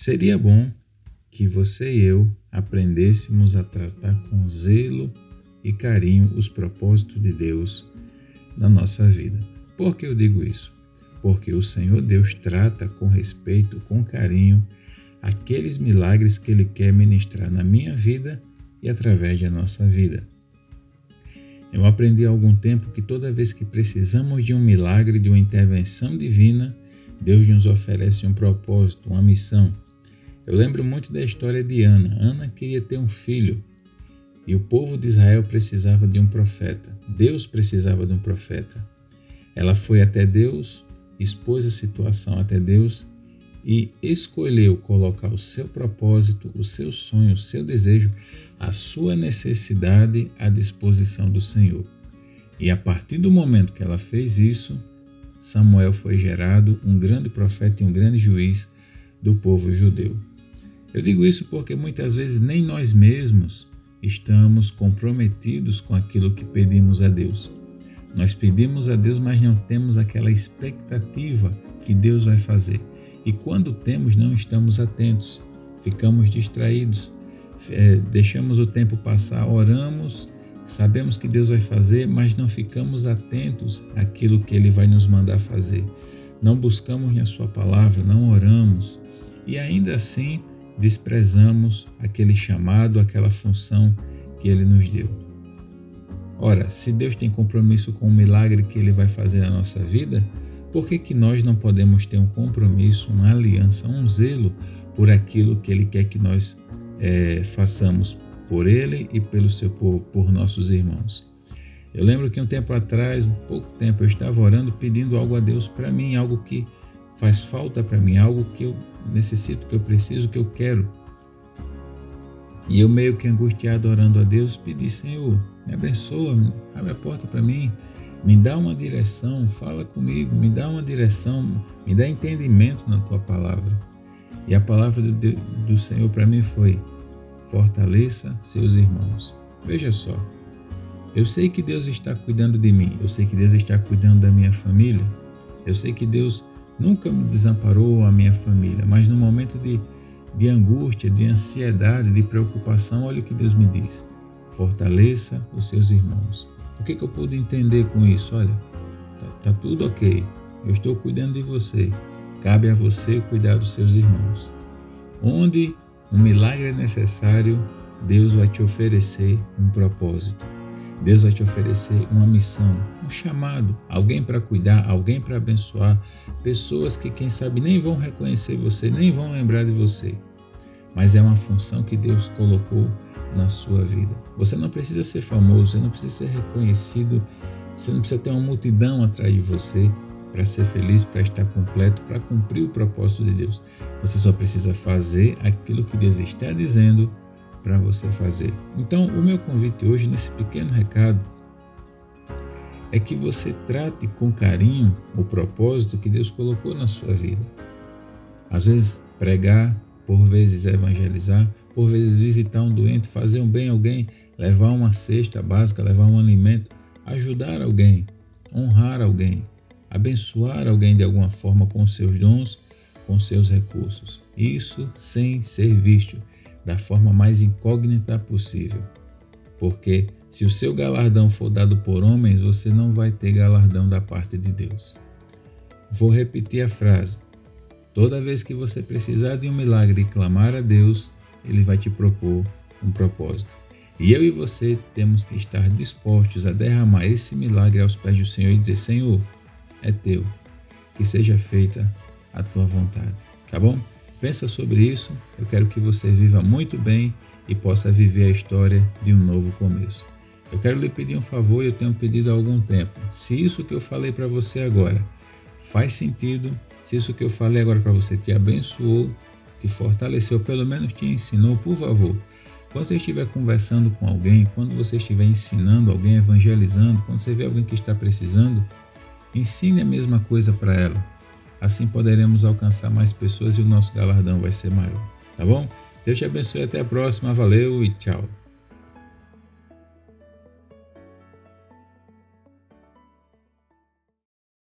Seria bom que você e eu aprendêssemos a tratar com zelo e carinho os propósitos de Deus na nossa vida. Por que eu digo isso? Porque o Senhor Deus trata com respeito, com carinho, aqueles milagres que Ele quer ministrar na minha vida e através da nossa vida. Eu aprendi há algum tempo que toda vez que precisamos de um milagre, de uma intervenção divina, Deus nos oferece um propósito, uma missão. Eu lembro muito da história de Ana. Ana queria ter um filho e o povo de Israel precisava de um profeta. Deus precisava de um profeta. Ela foi até Deus, expôs a situação até Deus e escolheu colocar o seu propósito, o seu sonho, o seu desejo, a sua necessidade à disposição do Senhor. E a partir do momento que ela fez isso, Samuel foi gerado um grande profeta e um grande juiz do povo judeu. Eu digo isso porque muitas vezes nem nós mesmos estamos comprometidos com aquilo que pedimos a Deus. Nós pedimos a Deus, mas não temos aquela expectativa que Deus vai fazer. E quando temos, não estamos atentos, ficamos distraídos, é, deixamos o tempo passar, oramos, sabemos que Deus vai fazer, mas não ficamos atentos àquilo que Ele vai nos mandar fazer. Não buscamos na Sua palavra, não oramos e ainda assim desprezamos aquele chamado, aquela função que Ele nos deu. Ora, se Deus tem compromisso com o milagre que Ele vai fazer na nossa vida, por que, que nós não podemos ter um compromisso, uma aliança, um zelo por aquilo que Ele quer que nós é, façamos por Ele e pelo seu povo, por nossos irmãos? Eu lembro que um tempo atrás, um pouco tempo, eu estava orando pedindo algo a Deus para mim, algo que faz falta para mim, algo que eu necessito, que eu preciso, que eu quero. E eu meio que angustiado orando a Deus, pedi, Senhor, me abençoa, abre a porta para mim, me dá uma direção, fala comigo, me dá uma direção, me dá entendimento na tua palavra. E a palavra do, do Senhor para mim foi: fortaleça seus irmãos. Veja só, eu sei que Deus está cuidando de mim, eu sei que Deus está cuidando da minha família, eu sei que Deus nunca me desamparou a minha família, mas no momento de, de angústia, de ansiedade, de preocupação, olha o que Deus me diz: fortaleça os seus irmãos. O que, que eu pude entender com isso? Olha, tá, tá tudo ok, eu estou cuidando de você, cabe a você cuidar dos seus irmãos. Onde um milagre é necessário, Deus vai te oferecer um propósito. Deus vai te oferecer uma missão, um chamado, alguém para cuidar, alguém para abençoar, pessoas que quem sabe nem vão reconhecer você, nem vão lembrar de você. Mas é uma função que Deus colocou na sua vida. Você não precisa ser famoso, você não precisa ser reconhecido, você não precisa ter uma multidão atrás de você para ser feliz, para estar completo, para cumprir o propósito de Deus. Você só precisa fazer aquilo que Deus está dizendo para você fazer. Então, o meu convite hoje, nesse pequeno recado, é que você trate com carinho o propósito que Deus colocou na sua vida. Às vezes, pregar, por vezes, evangelizar, por vezes, visitar um doente, fazer um bem a alguém, levar uma cesta básica, levar um alimento, ajudar alguém, honrar alguém, abençoar alguém de alguma forma com seus dons, com seus recursos. Isso sem ser visto da forma mais incógnita possível. Porque se o seu galardão for dado por homens, você não vai ter galardão da parte de Deus. Vou repetir a frase. Toda vez que você precisar de um milagre e clamar a Deus, Ele vai te propor um propósito. E eu e você temos que estar dispostos a derramar esse milagre aos pés do Senhor e dizer: Senhor, é teu, que seja feita a tua vontade. Tá bom? Pensa sobre isso. Eu quero que você viva muito bem e possa viver a história de um novo começo. Eu quero lhe pedir um favor e eu tenho pedido há algum tempo. Se isso que eu falei para você agora faz sentido, se isso que eu falei agora para você te abençoou, te fortaleceu, pelo menos te ensinou, por favor, quando você estiver conversando com alguém, quando você estiver ensinando alguém, evangelizando, quando você vê alguém que está precisando, ensine a mesma coisa para ela Assim poderemos alcançar mais pessoas e o nosso galardão vai ser maior. Tá bom? Deus te abençoe. Até a próxima. Valeu e tchau.